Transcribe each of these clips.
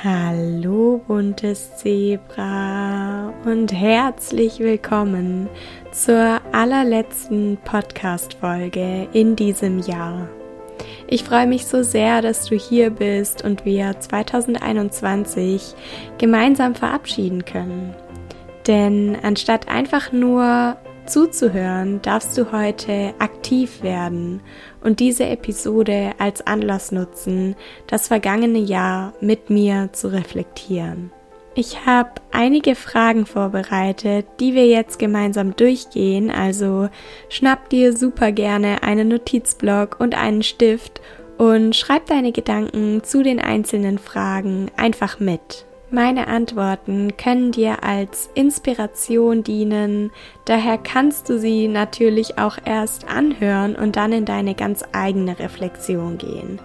Hallo buntes Zebra und herzlich willkommen zur allerletzten Podcast-Folge in diesem Jahr. Ich freue mich so sehr, dass du hier bist und wir 2021 gemeinsam verabschieden können. Denn anstatt einfach nur zuzuhören, darfst du heute aktiv werden und diese Episode als Anlass nutzen, das vergangene Jahr mit mir zu reflektieren. Ich habe einige Fragen vorbereitet, die wir jetzt gemeinsam durchgehen, also schnapp dir super gerne einen Notizblock und einen Stift und schreib deine Gedanken zu den einzelnen Fragen einfach mit. Meine Antworten können dir als Inspiration dienen, daher kannst du sie natürlich auch erst anhören und dann in deine ganz eigene Reflexion gehen.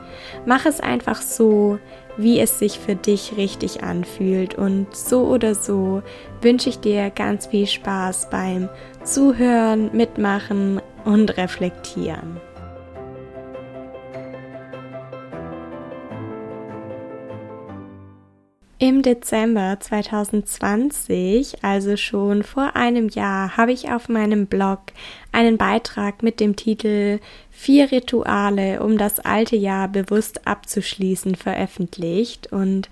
Mach es einfach so, wie es sich für dich richtig anfühlt und so oder so wünsche ich dir ganz viel Spaß beim Zuhören, Mitmachen und Reflektieren. Im Dezember 2020, also schon vor einem Jahr, habe ich auf meinem Blog einen Beitrag mit dem Titel Vier Rituale, um das alte Jahr bewusst abzuschließen, veröffentlicht und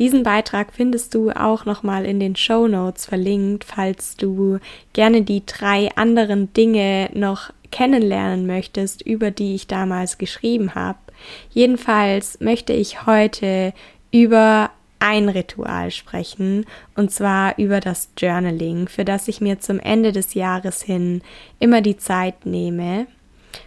diesen Beitrag findest du auch nochmal in den Show Notes verlinkt, falls du gerne die drei anderen Dinge noch kennenlernen möchtest, über die ich damals geschrieben habe. Jedenfalls möchte ich heute über ein Ritual sprechen, und zwar über das Journaling, für das ich mir zum Ende des Jahres hin immer die Zeit nehme.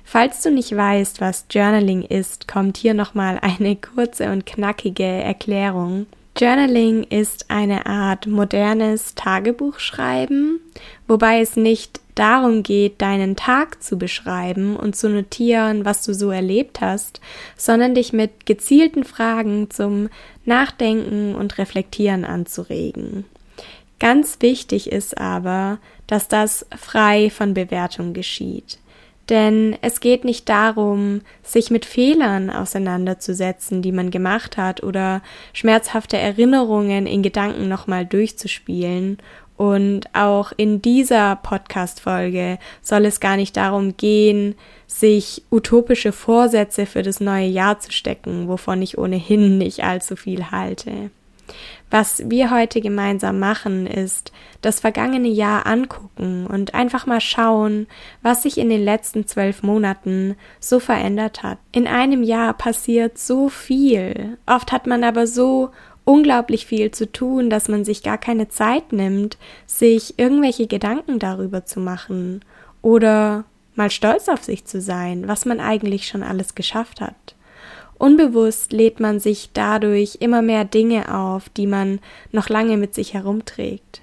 Falls du nicht weißt, was Journaling ist, kommt hier nochmal eine kurze und knackige Erklärung. Journaling ist eine Art modernes Tagebuchschreiben, wobei es nicht darum geht, deinen Tag zu beschreiben und zu notieren, was du so erlebt hast, sondern dich mit gezielten Fragen zum Nachdenken und Reflektieren anzuregen. Ganz wichtig ist aber, dass das frei von Bewertung geschieht. Denn es geht nicht darum, sich mit Fehlern auseinanderzusetzen, die man gemacht hat, oder schmerzhafte Erinnerungen in Gedanken nochmal durchzuspielen. Und auch in dieser Podcast-Folge soll es gar nicht darum gehen, sich utopische Vorsätze für das neue Jahr zu stecken, wovon ich ohnehin nicht allzu viel halte. Was wir heute gemeinsam machen, ist das vergangene Jahr angucken und einfach mal schauen, was sich in den letzten zwölf Monaten so verändert hat. In einem Jahr passiert so viel. Oft hat man aber so unglaublich viel zu tun, dass man sich gar keine Zeit nimmt, sich irgendwelche Gedanken darüber zu machen oder mal stolz auf sich zu sein, was man eigentlich schon alles geschafft hat. Unbewusst lädt man sich dadurch immer mehr Dinge auf, die man noch lange mit sich herumträgt.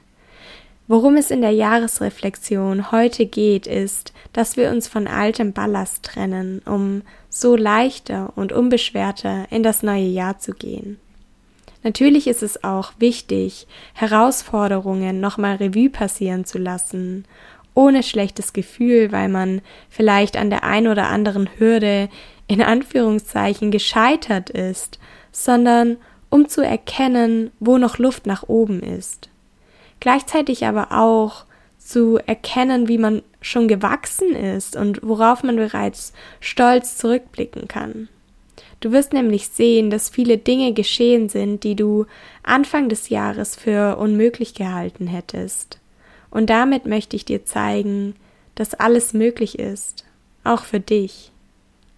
Worum es in der Jahresreflexion heute geht, ist, dass wir uns von altem Ballast trennen, um so leichter und unbeschwerter in das neue Jahr zu gehen. Natürlich ist es auch wichtig, Herausforderungen nochmal Revue passieren zu lassen ohne schlechtes Gefühl, weil man vielleicht an der ein oder anderen Hürde in Anführungszeichen gescheitert ist, sondern um zu erkennen, wo noch Luft nach oben ist. Gleichzeitig aber auch zu erkennen, wie man schon gewachsen ist und worauf man bereits stolz zurückblicken kann. Du wirst nämlich sehen, dass viele Dinge geschehen sind, die du Anfang des Jahres für unmöglich gehalten hättest. Und damit möchte ich dir zeigen, dass alles möglich ist, auch für dich.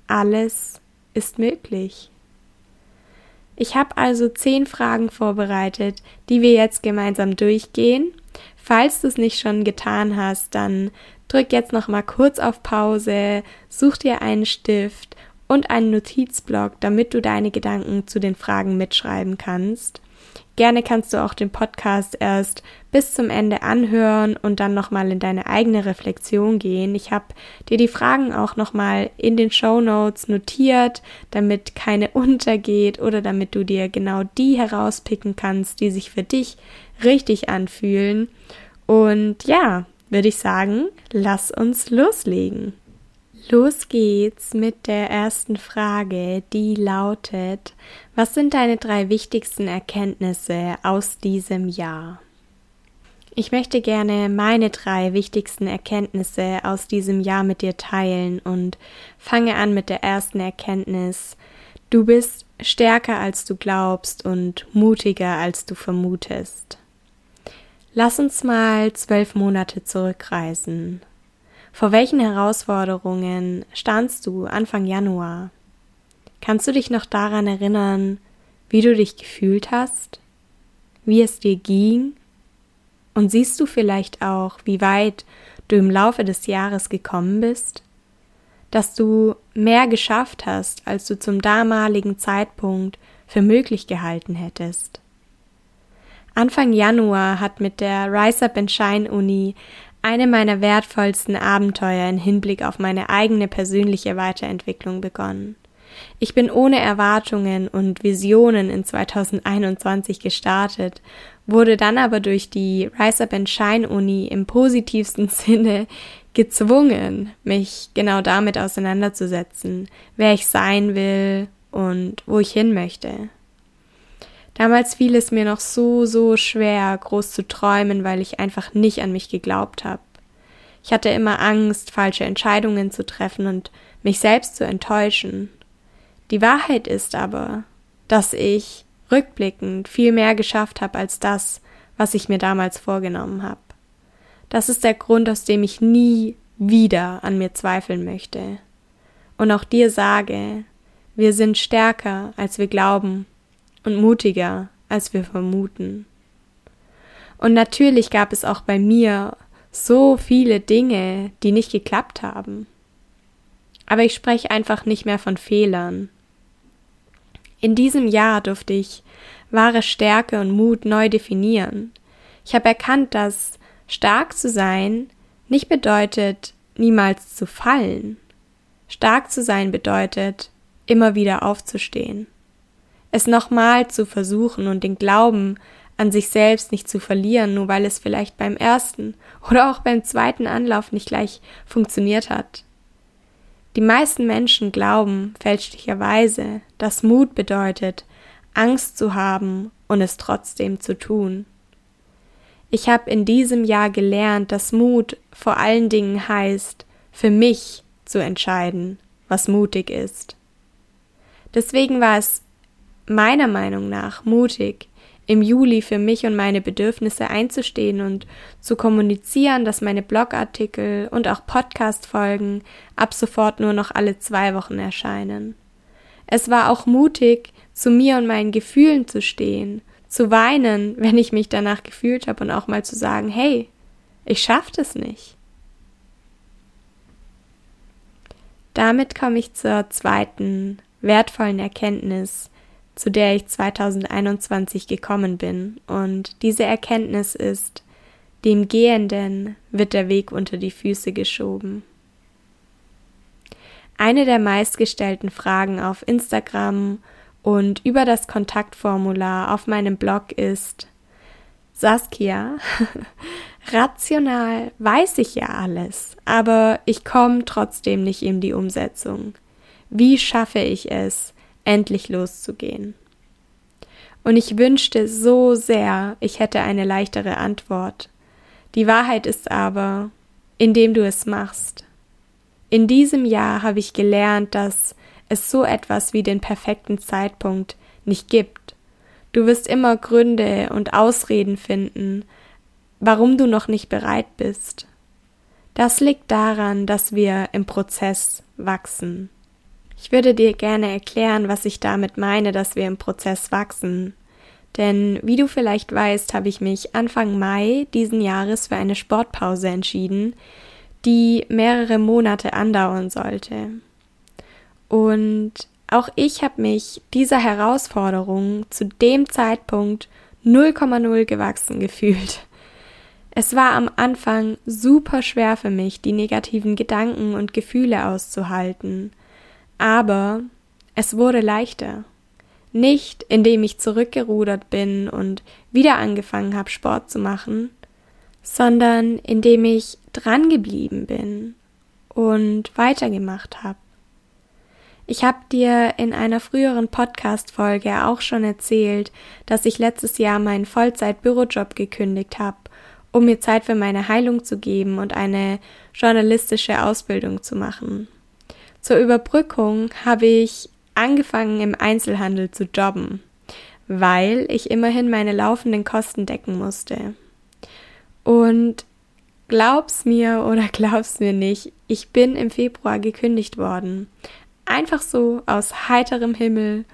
Alles ist möglich. Ich habe also zehn Fragen vorbereitet, die wir jetzt gemeinsam durchgehen. Falls du es nicht schon getan hast, dann drück jetzt noch mal kurz auf Pause, such dir einen Stift und einen Notizblock, damit du deine Gedanken zu den Fragen mitschreiben kannst. Gerne kannst du auch den Podcast erst bis zum Ende anhören und dann nochmal in deine eigene Reflexion gehen. Ich habe dir die Fragen auch nochmal in den Show Notes notiert, damit keine untergeht oder damit du dir genau die herauspicken kannst, die sich für dich richtig anfühlen. Und ja, würde ich sagen, lass uns loslegen. Los geht's mit der ersten Frage, die lautet, was sind deine drei wichtigsten Erkenntnisse aus diesem Jahr? Ich möchte gerne meine drei wichtigsten Erkenntnisse aus diesem Jahr mit dir teilen und fange an mit der ersten Erkenntnis. Du bist stärker als du glaubst und mutiger als du vermutest. Lass uns mal zwölf Monate zurückreisen. Vor welchen Herausforderungen standst du Anfang Januar? Kannst du dich noch daran erinnern, wie du dich gefühlt hast? Wie es dir ging? Und siehst du vielleicht auch, wie weit du im Laufe des Jahres gekommen bist? Dass du mehr geschafft hast, als du zum damaligen Zeitpunkt für möglich gehalten hättest? Anfang Januar hat mit der Rise Up and Shine Uni eine meiner wertvollsten Abenteuer in Hinblick auf meine eigene persönliche Weiterentwicklung begonnen. Ich bin ohne Erwartungen und Visionen in 2021 gestartet, wurde dann aber durch die Rise Up and Shine Uni im positivsten Sinne gezwungen, mich genau damit auseinanderzusetzen, wer ich sein will und wo ich hin möchte. Damals fiel es mir noch so, so schwer, groß zu träumen, weil ich einfach nicht an mich geglaubt habe. Ich hatte immer Angst, falsche Entscheidungen zu treffen und mich selbst zu enttäuschen. Die Wahrheit ist aber, dass ich rückblickend viel mehr geschafft habe als das, was ich mir damals vorgenommen habe. Das ist der Grund, aus dem ich nie wieder an mir zweifeln möchte. Und auch dir sage, wir sind stärker, als wir glauben und mutiger, als wir vermuten. Und natürlich gab es auch bei mir so viele Dinge, die nicht geklappt haben. Aber ich spreche einfach nicht mehr von Fehlern. In diesem Jahr durfte ich wahre Stärke und Mut neu definieren. Ich habe erkannt, dass stark zu sein nicht bedeutet, niemals zu fallen. Stark zu sein bedeutet, immer wieder aufzustehen es nochmal zu versuchen und den Glauben an sich selbst nicht zu verlieren, nur weil es vielleicht beim ersten oder auch beim zweiten Anlauf nicht gleich funktioniert hat. Die meisten Menschen glauben fälschlicherweise, dass Mut bedeutet, Angst zu haben und es trotzdem zu tun. Ich habe in diesem Jahr gelernt, dass Mut vor allen Dingen heißt, für mich zu entscheiden, was mutig ist. Deswegen war es meiner Meinung nach mutig, im Juli für mich und meine Bedürfnisse einzustehen und zu kommunizieren, dass meine Blogartikel und auch Podcast-Folgen ab sofort nur noch alle zwei Wochen erscheinen. Es war auch mutig, zu mir und meinen Gefühlen zu stehen, zu weinen, wenn ich mich danach gefühlt habe und auch mal zu sagen, hey, ich schaff das nicht. Damit komme ich zur zweiten wertvollen Erkenntnis, zu der ich 2021 gekommen bin. Und diese Erkenntnis ist, dem Gehenden wird der Weg unter die Füße geschoben. Eine der meistgestellten Fragen auf Instagram und über das Kontaktformular auf meinem Blog ist, Saskia, rational weiß ich ja alles, aber ich komme trotzdem nicht in die Umsetzung. Wie schaffe ich es, endlich loszugehen. Und ich wünschte so sehr, ich hätte eine leichtere Antwort. Die Wahrheit ist aber, indem du es machst. In diesem Jahr habe ich gelernt, dass es so etwas wie den perfekten Zeitpunkt nicht gibt. Du wirst immer Gründe und Ausreden finden, warum du noch nicht bereit bist. Das liegt daran, dass wir im Prozess wachsen. Ich würde dir gerne erklären, was ich damit meine, dass wir im Prozess wachsen. Denn wie du vielleicht weißt, habe ich mich Anfang Mai diesen Jahres für eine Sportpause entschieden, die mehrere Monate andauern sollte. Und auch ich habe mich dieser Herausforderung zu dem Zeitpunkt 0,0 gewachsen gefühlt. Es war am Anfang super schwer für mich, die negativen Gedanken und Gefühle auszuhalten. Aber es wurde leichter. Nicht, indem ich zurückgerudert bin und wieder angefangen habe, Sport zu machen, sondern indem ich dran geblieben bin und weitergemacht habe. Ich habe dir in einer früheren Podcast-Folge auch schon erzählt, dass ich letztes Jahr meinen Vollzeit-Bürojob gekündigt habe, um mir Zeit für meine Heilung zu geben und eine journalistische Ausbildung zu machen. Zur Überbrückung habe ich angefangen im Einzelhandel zu jobben, weil ich immerhin meine laufenden Kosten decken musste. Und glaub's mir oder glaub's mir nicht, ich bin im Februar gekündigt worden. Einfach so aus heiterem Himmel,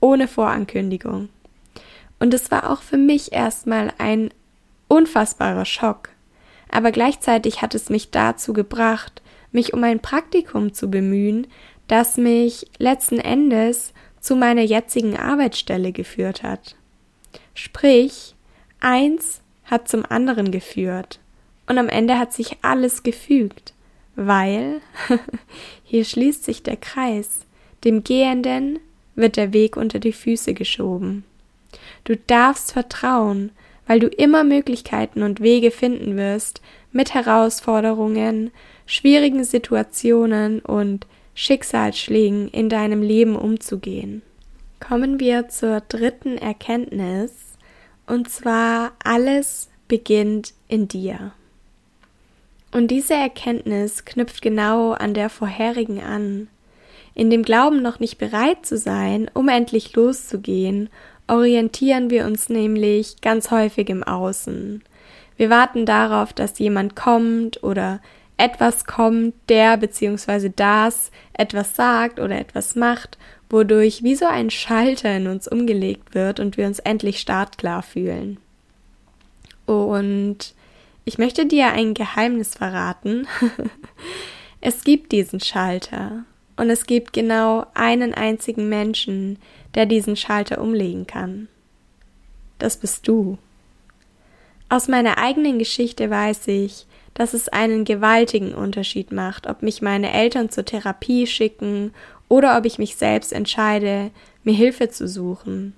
ohne Vorankündigung. Und es war auch für mich erstmal ein unfassbarer Schock. Aber gleichzeitig hat es mich dazu gebracht, mich um ein Praktikum zu bemühen, das mich letzten Endes zu meiner jetzigen Arbeitsstelle geführt hat. Sprich, eins hat zum anderen geführt und am Ende hat sich alles gefügt weil hier schließt sich der Kreis, dem Gehenden wird der Weg unter die Füße geschoben. Du darfst vertrauen, weil du immer Möglichkeiten und Wege finden wirst, mit Herausforderungen, schwierigen Situationen und Schicksalsschlägen in deinem Leben umzugehen. Kommen wir zur dritten Erkenntnis, und zwar alles beginnt in dir. Und diese Erkenntnis knüpft genau an der vorherigen an. In dem Glauben noch nicht bereit zu sein, um endlich loszugehen, orientieren wir uns nämlich ganz häufig im Außen. Wir warten darauf, dass jemand kommt oder etwas kommt, der bzw. das etwas sagt oder etwas macht, wodurch wie so ein Schalter in uns umgelegt wird und wir uns endlich startklar fühlen. Und ich möchte dir ein Geheimnis verraten. es gibt diesen Schalter und es gibt genau einen einzigen Menschen, der diesen Schalter umlegen kann. Das bist du. Aus meiner eigenen Geschichte weiß ich, dass es einen gewaltigen Unterschied macht, ob mich meine Eltern zur Therapie schicken oder ob ich mich selbst entscheide, mir Hilfe zu suchen.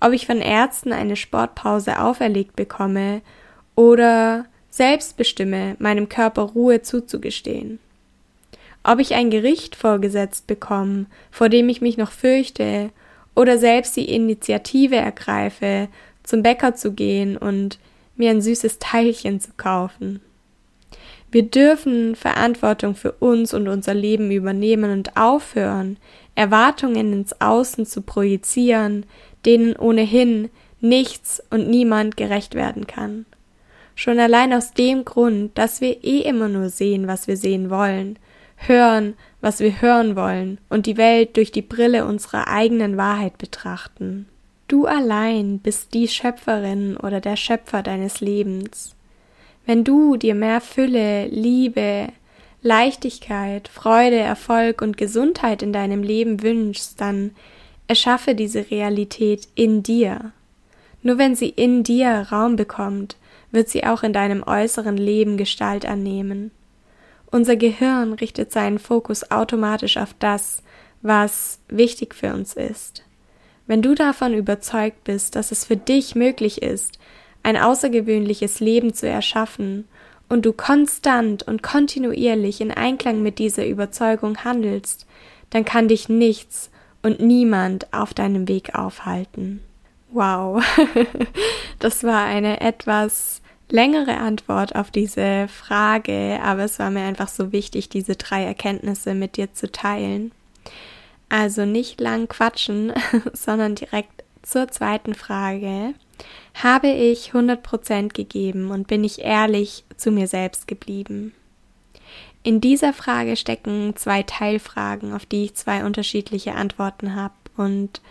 Ob ich von Ärzten eine Sportpause auferlegt bekomme oder selbst bestimme, meinem Körper Ruhe zuzugestehen. Ob ich ein Gericht vorgesetzt bekomme, vor dem ich mich noch fürchte, oder selbst die Initiative ergreife, zum Bäcker zu gehen und mir ein süßes Teilchen zu kaufen. Wir dürfen Verantwortung für uns und unser Leben übernehmen und aufhören, Erwartungen ins Außen zu projizieren, denen ohnehin nichts und niemand gerecht werden kann. Schon allein aus dem Grund, dass wir eh immer nur sehen, was wir sehen wollen, hören, was wir hören wollen und die Welt durch die Brille unserer eigenen Wahrheit betrachten. Du allein bist die Schöpferin oder der Schöpfer deines Lebens. Wenn du dir mehr Fülle, Liebe, Leichtigkeit, Freude, Erfolg und Gesundheit in deinem Leben wünschst, dann erschaffe diese Realität in dir. Nur wenn sie in dir Raum bekommt, wird sie auch in deinem äußeren Leben Gestalt annehmen. Unser Gehirn richtet seinen Fokus automatisch auf das, was wichtig für uns ist. Wenn du davon überzeugt bist, dass es für dich möglich ist, ein außergewöhnliches Leben zu erschaffen, und du konstant und kontinuierlich in Einklang mit dieser Überzeugung handelst, dann kann dich nichts und niemand auf deinem Weg aufhalten. Wow, das war eine etwas längere Antwort auf diese Frage, aber es war mir einfach so wichtig, diese drei Erkenntnisse mit dir zu teilen. Also nicht lang quatschen, sondern direkt zur zweiten Frage. Habe ich 100% gegeben und bin ich ehrlich zu mir selbst geblieben? In dieser Frage stecken zwei Teilfragen, auf die ich zwei unterschiedliche Antworten habe. Und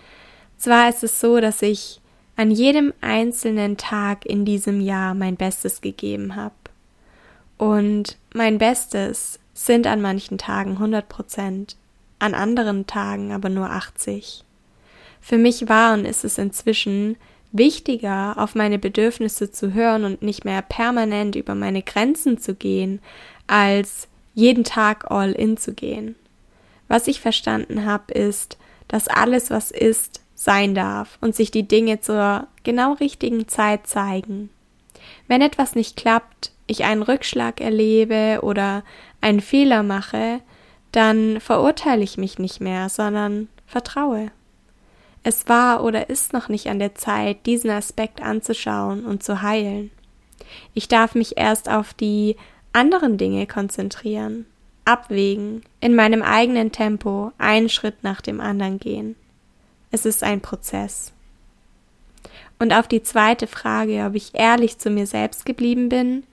zwar ist es so, dass ich an jedem einzelnen Tag in diesem Jahr mein Bestes gegeben habe. Und mein Bestes sind an manchen Tagen 100 Prozent, an anderen Tagen aber nur 80. Für mich war und ist es inzwischen wichtiger, auf meine Bedürfnisse zu hören und nicht mehr permanent über meine Grenzen zu gehen, als jeden Tag all in zu gehen. Was ich verstanden habe, ist, dass alles, was ist, sein darf und sich die Dinge zur genau richtigen Zeit zeigen. Wenn etwas nicht klappt, ich einen Rückschlag erlebe oder einen Fehler mache, dann verurteile ich mich nicht mehr, sondern vertraue. Es war oder ist noch nicht an der Zeit, diesen Aspekt anzuschauen und zu heilen. Ich darf mich erst auf die anderen Dinge konzentrieren, abwägen, in meinem eigenen Tempo einen Schritt nach dem anderen gehen. Es ist ein Prozess. Und auf die zweite Frage, ob ich ehrlich zu mir selbst geblieben bin,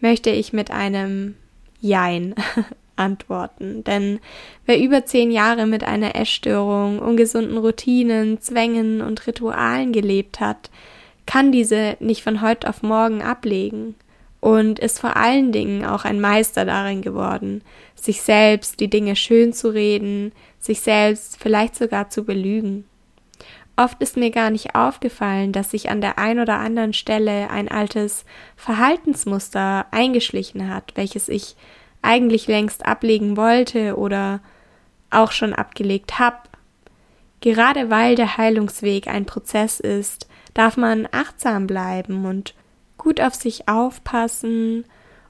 möchte ich mit einem Jein antworten. Denn wer über zehn Jahre mit einer Essstörung, ungesunden Routinen, Zwängen und Ritualen gelebt hat, kann diese nicht von heute auf morgen ablegen und ist vor allen Dingen auch ein Meister darin geworden, sich selbst die Dinge schön zu reden, sich selbst vielleicht sogar zu belügen. Oft ist mir gar nicht aufgefallen, dass sich an der ein oder anderen Stelle ein altes Verhaltensmuster eingeschlichen hat, welches ich eigentlich längst ablegen wollte oder auch schon abgelegt habe. Gerade weil der Heilungsweg ein Prozess ist, darf man achtsam bleiben und gut auf sich aufpassen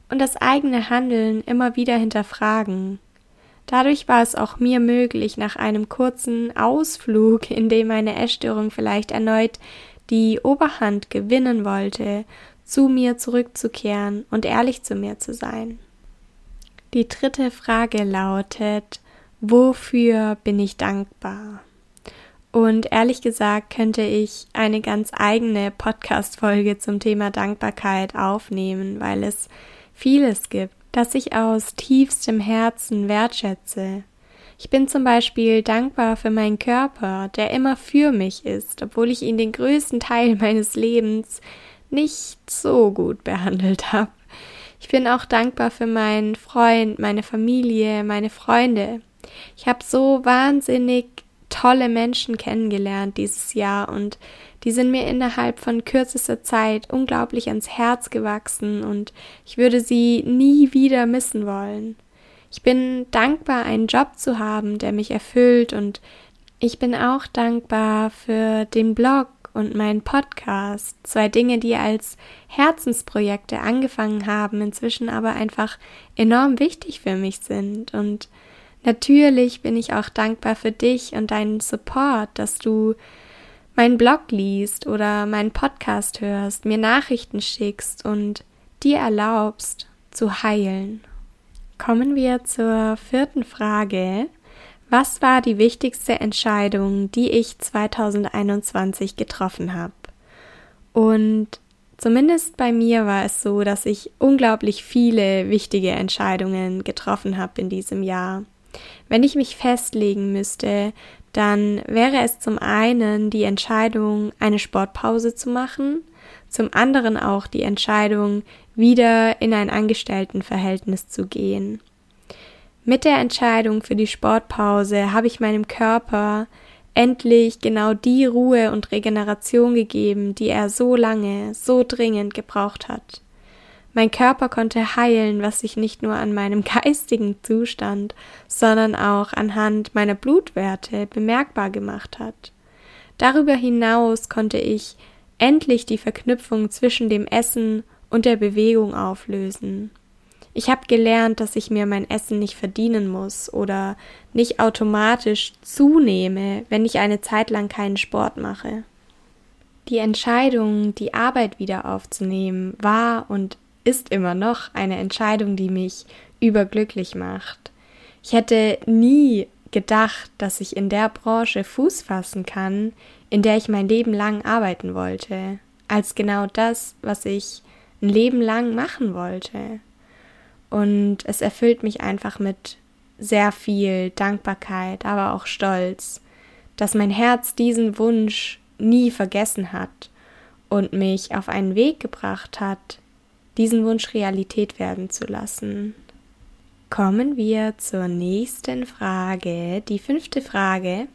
und das eigene Handeln immer wieder hinterfragen. Dadurch war es auch mir möglich, nach einem kurzen Ausflug, in dem meine Essstörung vielleicht erneut die Oberhand gewinnen wollte, zu mir zurückzukehren und ehrlich zu mir zu sein. Die dritte Frage lautet, wofür bin ich dankbar? Und ehrlich gesagt könnte ich eine ganz eigene Podcast-Folge zum Thema Dankbarkeit aufnehmen, weil es vieles gibt, das ich aus tiefstem Herzen wertschätze. Ich bin zum Beispiel dankbar für meinen Körper, der immer für mich ist, obwohl ich ihn den größten Teil meines Lebens nicht so gut behandelt habe. Ich bin auch dankbar für meinen Freund, meine Familie, meine Freunde. Ich habe so wahnsinnig tolle Menschen kennengelernt dieses Jahr und die sind mir innerhalb von kürzester Zeit unglaublich ans Herz gewachsen und ich würde sie nie wieder missen wollen. Ich bin dankbar, einen Job zu haben, der mich erfüllt und ich bin auch dankbar für den Blog und meinen Podcast. Zwei Dinge, die als Herzensprojekte angefangen haben, inzwischen aber einfach enorm wichtig für mich sind. Und natürlich bin ich auch dankbar für dich und deinen Support, dass du meinen Blog liest oder meinen Podcast hörst, mir Nachrichten schickst und dir erlaubst zu heilen. Kommen wir zur vierten Frage. Was war die wichtigste Entscheidung, die ich 2021 getroffen habe? Und zumindest bei mir war es so, dass ich unglaublich viele wichtige Entscheidungen getroffen habe in diesem Jahr. Wenn ich mich festlegen müsste, dann wäre es zum einen die Entscheidung, eine Sportpause zu machen, zum anderen auch die Entscheidung, wieder in ein Angestelltenverhältnis zu gehen. Mit der Entscheidung für die Sportpause habe ich meinem Körper endlich genau die Ruhe und Regeneration gegeben, die er so lange, so dringend gebraucht hat. Mein Körper konnte heilen, was sich nicht nur an meinem geistigen Zustand, sondern auch anhand meiner Blutwerte bemerkbar gemacht hat. Darüber hinaus konnte ich endlich die Verknüpfung zwischen dem Essen und der Bewegung auflösen. Ich habe gelernt, dass ich mir mein Essen nicht verdienen muss oder nicht automatisch zunehme, wenn ich eine Zeit lang keinen Sport mache. Die Entscheidung, die Arbeit wieder aufzunehmen, war und ist immer noch eine Entscheidung, die mich überglücklich macht. Ich hätte nie gedacht, dass ich in der Branche Fuß fassen kann, in der ich mein Leben lang arbeiten wollte, als genau das, was ich ein Leben lang machen wollte. Und es erfüllt mich einfach mit sehr viel Dankbarkeit, aber auch Stolz, dass mein Herz diesen Wunsch nie vergessen hat und mich auf einen Weg gebracht hat, diesen Wunsch Realität werden zu lassen. Kommen wir zur nächsten Frage. Die fünfte Frage,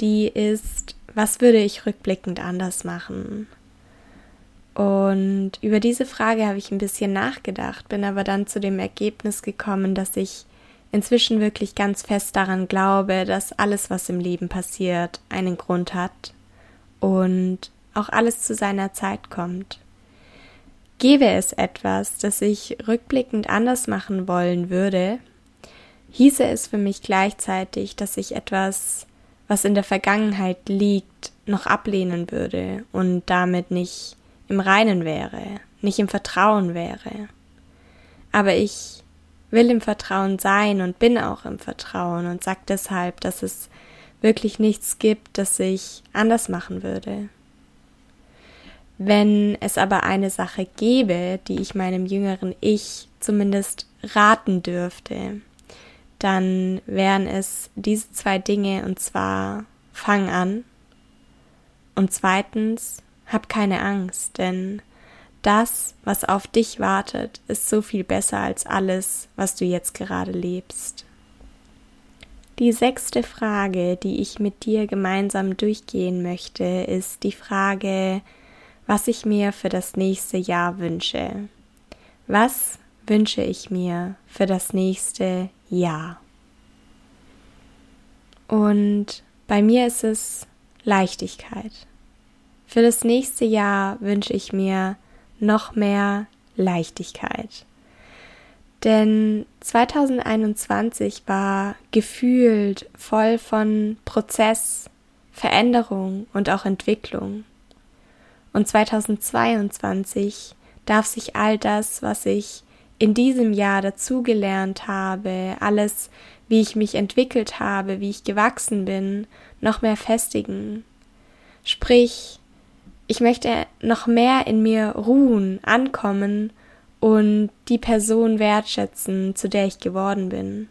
die ist, was würde ich rückblickend anders machen? Und über diese Frage habe ich ein bisschen nachgedacht, bin aber dann zu dem Ergebnis gekommen, dass ich inzwischen wirklich ganz fest daran glaube, dass alles, was im Leben passiert, einen Grund hat und auch alles zu seiner Zeit kommt. Gäbe es etwas, das ich rückblickend anders machen wollen würde, hieße es für mich gleichzeitig, dass ich etwas, was in der Vergangenheit liegt, noch ablehnen würde und damit nicht im Reinen wäre, nicht im Vertrauen wäre. Aber ich will im Vertrauen sein und bin auch im Vertrauen und sag deshalb, dass es wirklich nichts gibt, das ich anders machen würde. Wenn es aber eine Sache gäbe, die ich meinem jüngeren Ich zumindest raten dürfte, dann wären es diese zwei Dinge und zwar fang an und zweitens hab keine Angst, denn das, was auf dich wartet, ist so viel besser als alles, was du jetzt gerade lebst. Die sechste Frage, die ich mit dir gemeinsam durchgehen möchte, ist die Frage, was ich mir für das nächste Jahr wünsche. Was wünsche ich mir für das nächste Jahr? Und bei mir ist es Leichtigkeit. Für das nächste Jahr wünsche ich mir noch mehr Leichtigkeit. Denn 2021 war gefühlt voll von Prozess, Veränderung und auch Entwicklung. Und 2022 darf sich all das, was ich in diesem Jahr dazugelernt habe, alles, wie ich mich entwickelt habe, wie ich gewachsen bin, noch mehr festigen. Sprich, ich möchte noch mehr in mir ruhen, ankommen und die Person wertschätzen, zu der ich geworden bin.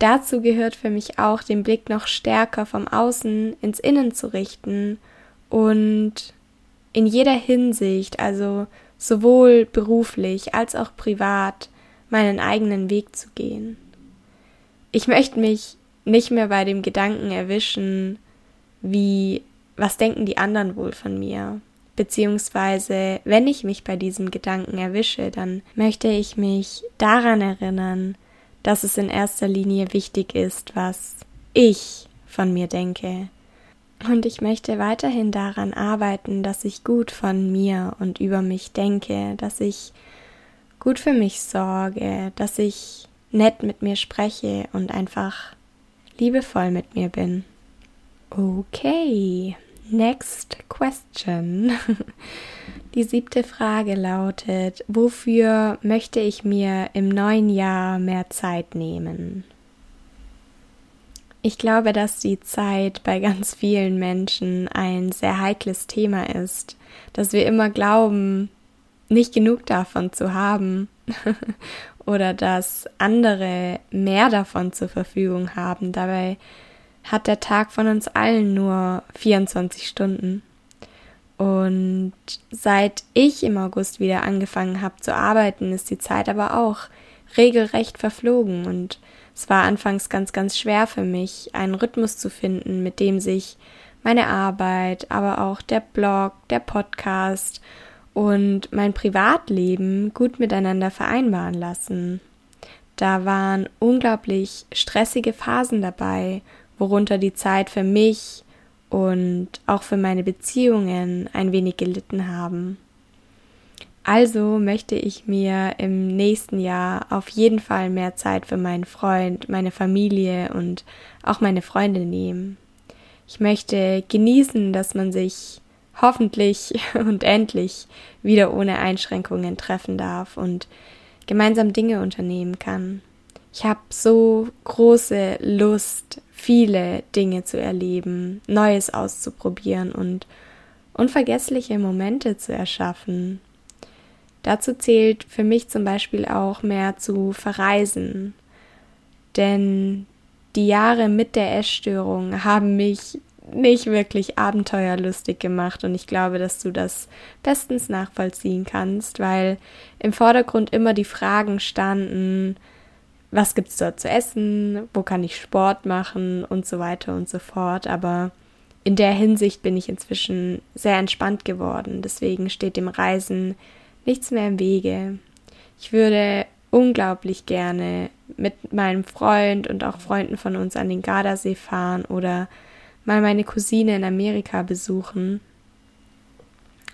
Dazu gehört für mich auch, den Blick noch stärker vom Außen ins Innen zu richten und in jeder Hinsicht, also sowohl beruflich als auch privat, meinen eigenen Weg zu gehen. Ich möchte mich nicht mehr bei dem Gedanken erwischen, wie, was denken die anderen wohl von mir? Beziehungsweise, wenn ich mich bei diesem Gedanken erwische, dann möchte ich mich daran erinnern, dass es in erster Linie wichtig ist, was ich von mir denke, und ich möchte weiterhin daran arbeiten, dass ich gut von mir und über mich denke, dass ich gut für mich sorge, dass ich nett mit mir spreche und einfach liebevoll mit mir bin. Okay, next question. Die siebte Frage lautet, wofür möchte ich mir im neuen Jahr mehr Zeit nehmen? Ich glaube, dass die Zeit bei ganz vielen Menschen ein sehr heikles Thema ist, dass wir immer glauben, nicht genug davon zu haben oder dass andere mehr davon zur Verfügung haben. Dabei hat der Tag von uns allen nur 24 Stunden. Und seit ich im August wieder angefangen habe zu arbeiten, ist die Zeit aber auch regelrecht verflogen und es war anfangs ganz, ganz schwer für mich, einen Rhythmus zu finden, mit dem sich meine Arbeit, aber auch der Blog, der Podcast und mein Privatleben gut miteinander vereinbaren lassen. Da waren unglaublich stressige Phasen dabei, worunter die Zeit für mich und auch für meine Beziehungen ein wenig gelitten haben. Also möchte ich mir im nächsten Jahr auf jeden Fall mehr Zeit für meinen Freund, meine Familie und auch meine Freunde nehmen. Ich möchte genießen, dass man sich hoffentlich und endlich wieder ohne Einschränkungen treffen darf und gemeinsam Dinge unternehmen kann. Ich habe so große Lust, viele Dinge zu erleben, Neues auszuprobieren und unvergessliche Momente zu erschaffen. Dazu zählt für mich zum Beispiel auch mehr zu verreisen. Denn die Jahre mit der Essstörung haben mich nicht wirklich abenteuerlustig gemacht und ich glaube, dass du das bestens nachvollziehen kannst, weil im Vordergrund immer die Fragen standen, was gibt's dort zu essen, wo kann ich Sport machen und so weiter und so fort, aber in der Hinsicht bin ich inzwischen sehr entspannt geworden, deswegen steht dem Reisen nichts mehr im Wege. Ich würde unglaublich gerne mit meinem Freund und auch Freunden von uns an den Gardasee fahren oder mal meine Cousine in Amerika besuchen.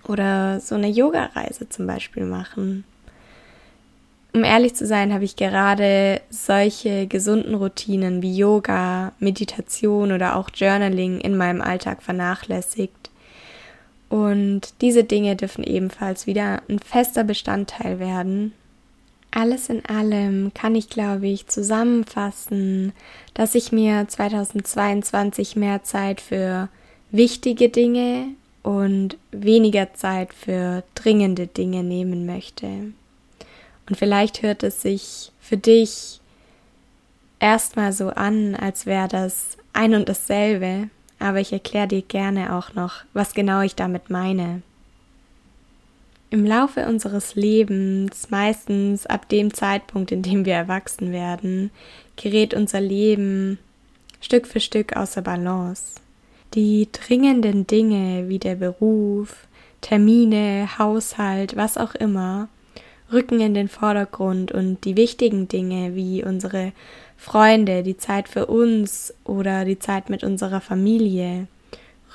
Oder so eine Yoga-Reise zum Beispiel machen. Um ehrlich zu sein, habe ich gerade solche gesunden Routinen wie Yoga, Meditation oder auch Journaling in meinem Alltag vernachlässigt. Und diese Dinge dürfen ebenfalls wieder ein fester Bestandteil werden. Alles in allem kann ich, glaube ich, zusammenfassen, dass ich mir 2022 mehr Zeit für wichtige Dinge und weniger Zeit für dringende Dinge nehmen möchte. Und vielleicht hört es sich für dich erstmal so an, als wäre das ein und dasselbe, aber ich erkläre dir gerne auch noch, was genau ich damit meine. Im Laufe unseres Lebens, meistens ab dem Zeitpunkt, in dem wir erwachsen werden, gerät unser Leben Stück für Stück außer Balance. Die dringenden Dinge wie der Beruf, Termine, Haushalt, was auch immer, rücken in den Vordergrund und die wichtigen Dinge wie unsere Freunde, die Zeit für uns oder die Zeit mit unserer Familie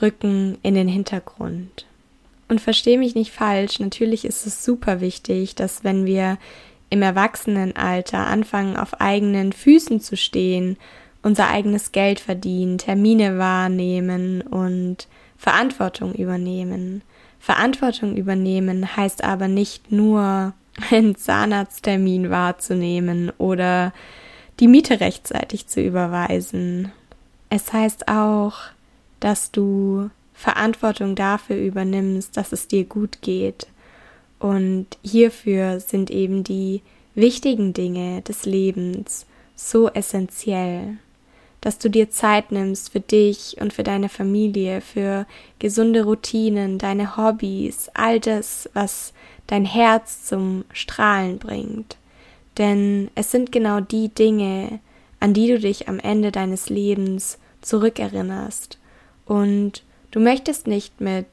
rücken in den Hintergrund. Und verstehe mich nicht falsch, natürlich ist es super wichtig, dass wenn wir im Erwachsenenalter anfangen, auf eigenen Füßen zu stehen, unser eigenes Geld verdienen, Termine wahrnehmen und Verantwortung übernehmen. Verantwortung übernehmen heißt aber nicht nur einen Zahnarzttermin wahrzunehmen oder die Miete rechtzeitig zu überweisen. Es heißt auch, dass du Verantwortung dafür übernimmst, dass es dir gut geht. Und hierfür sind eben die wichtigen Dinge des Lebens so essentiell, dass du dir Zeit nimmst für dich und für deine Familie, für gesunde Routinen, deine Hobbys, all das, was dein Herz zum Strahlen bringt. Denn es sind genau die Dinge, an die du dich am Ende deines Lebens zurückerinnerst. Und du möchtest nicht mit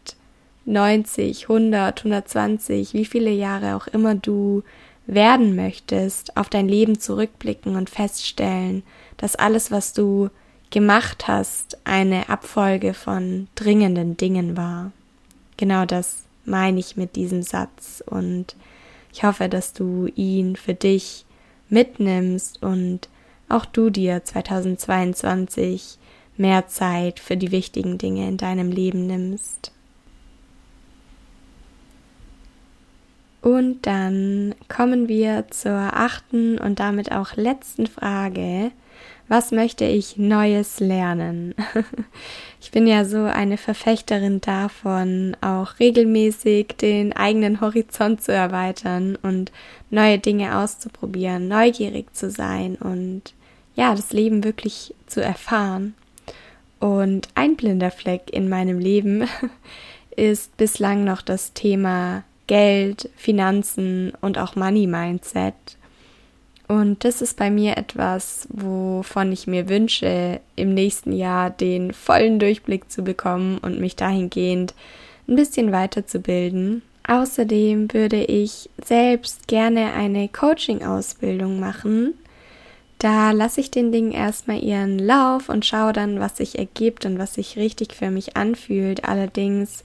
90, 100, 120, wie viele Jahre auch immer du werden möchtest, auf dein Leben zurückblicken und feststellen, dass alles, was du gemacht hast, eine Abfolge von dringenden Dingen war. Genau das meine ich mit diesem Satz und ich hoffe, dass du ihn für dich mitnimmst und auch du dir 2022 mehr Zeit für die wichtigen Dinge in deinem Leben nimmst. Und dann kommen wir zur achten und damit auch letzten Frage, was möchte ich Neues lernen? Ich bin ja so eine Verfechterin davon, auch regelmäßig den eigenen Horizont zu erweitern und neue Dinge auszuprobieren, neugierig zu sein und ja, das Leben wirklich zu erfahren. Und ein blinder Fleck in meinem Leben ist bislang noch das Thema Geld, Finanzen und auch Money Mindset. Und das ist bei mir etwas, wovon ich mir wünsche, im nächsten Jahr den vollen Durchblick zu bekommen und mich dahingehend ein bisschen weiterzubilden. Außerdem würde ich selbst gerne eine Coaching-Ausbildung machen. Da lasse ich den Dingen erstmal ihren Lauf und schaue dann, was sich ergibt und was sich richtig für mich anfühlt. Allerdings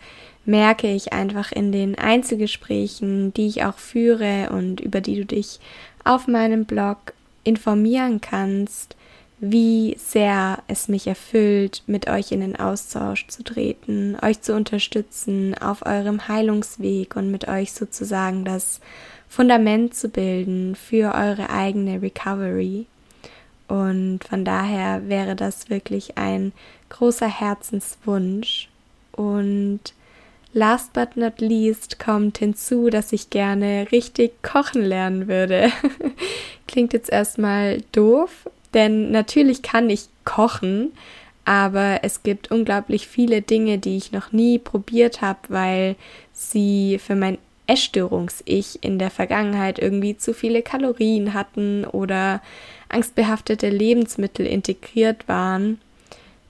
merke ich einfach in den Einzelgesprächen, die ich auch führe und über die du dich auf meinem Blog informieren kannst, wie sehr es mich erfüllt, mit euch in den Austausch zu treten, euch zu unterstützen auf eurem Heilungsweg und mit euch sozusagen das Fundament zu bilden für eure eigene Recovery. Und von daher wäre das wirklich ein großer Herzenswunsch. Und Last but not least kommt hinzu, dass ich gerne richtig kochen lernen würde. Klingt jetzt erstmal doof, denn natürlich kann ich kochen, aber es gibt unglaublich viele Dinge, die ich noch nie probiert habe, weil sie für mein Essstörungs-Ich in der Vergangenheit irgendwie zu viele Kalorien hatten oder angstbehaftete Lebensmittel integriert waren.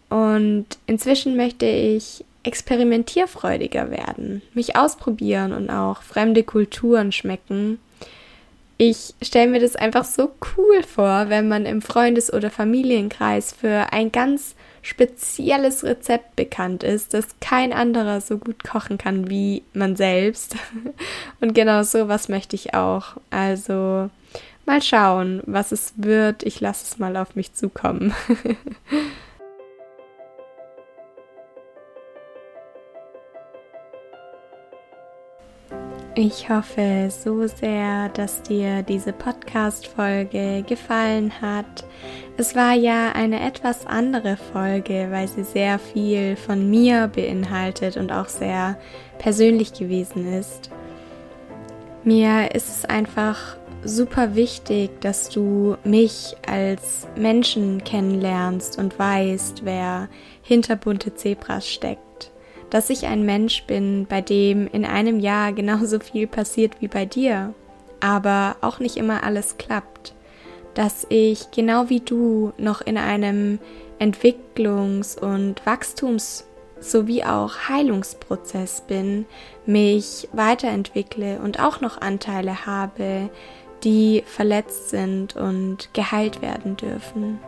Und inzwischen möchte ich experimentierfreudiger werden, mich ausprobieren und auch fremde Kulturen schmecken. ich stelle mir das einfach so cool vor, wenn man im Freundes- oder Familienkreis für ein ganz spezielles Rezept bekannt ist, das kein anderer so gut kochen kann wie man selbst. Und genau so was möchte ich auch. Also mal schauen, was es wird. Ich lasse es mal auf mich zukommen. Ich hoffe so sehr, dass dir diese Podcast-Folge gefallen hat. Es war ja eine etwas andere Folge, weil sie sehr viel von mir beinhaltet und auch sehr persönlich gewesen ist. Mir ist es einfach super wichtig, dass du mich als Menschen kennenlernst und weißt, wer hinter bunte Zebras steckt dass ich ein Mensch bin, bei dem in einem Jahr genauso viel passiert wie bei dir, aber auch nicht immer alles klappt, dass ich genau wie du noch in einem Entwicklungs- und Wachstums- sowie auch Heilungsprozess bin, mich weiterentwickle und auch noch Anteile habe, die verletzt sind und geheilt werden dürfen.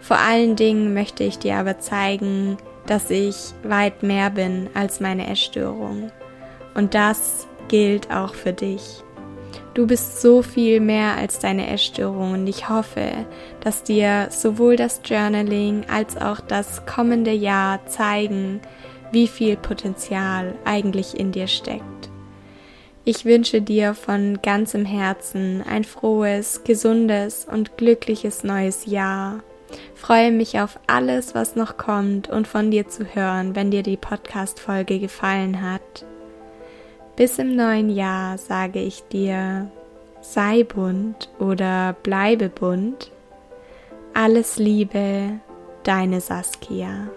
Vor allen Dingen möchte ich dir aber zeigen, dass ich weit mehr bin als meine Essstörung. Und das gilt auch für dich. Du bist so viel mehr als deine Essstörung und ich hoffe, dass dir sowohl das Journaling als auch das kommende Jahr zeigen, wie viel Potenzial eigentlich in dir steckt. Ich wünsche dir von ganzem Herzen ein frohes, gesundes und glückliches neues Jahr Freue mich auf alles, was noch kommt und von dir zu hören, wenn dir die Podcast-Folge gefallen hat. Bis im neuen Jahr sage ich dir, sei bunt oder bleibe bunt. Alles Liebe, deine Saskia.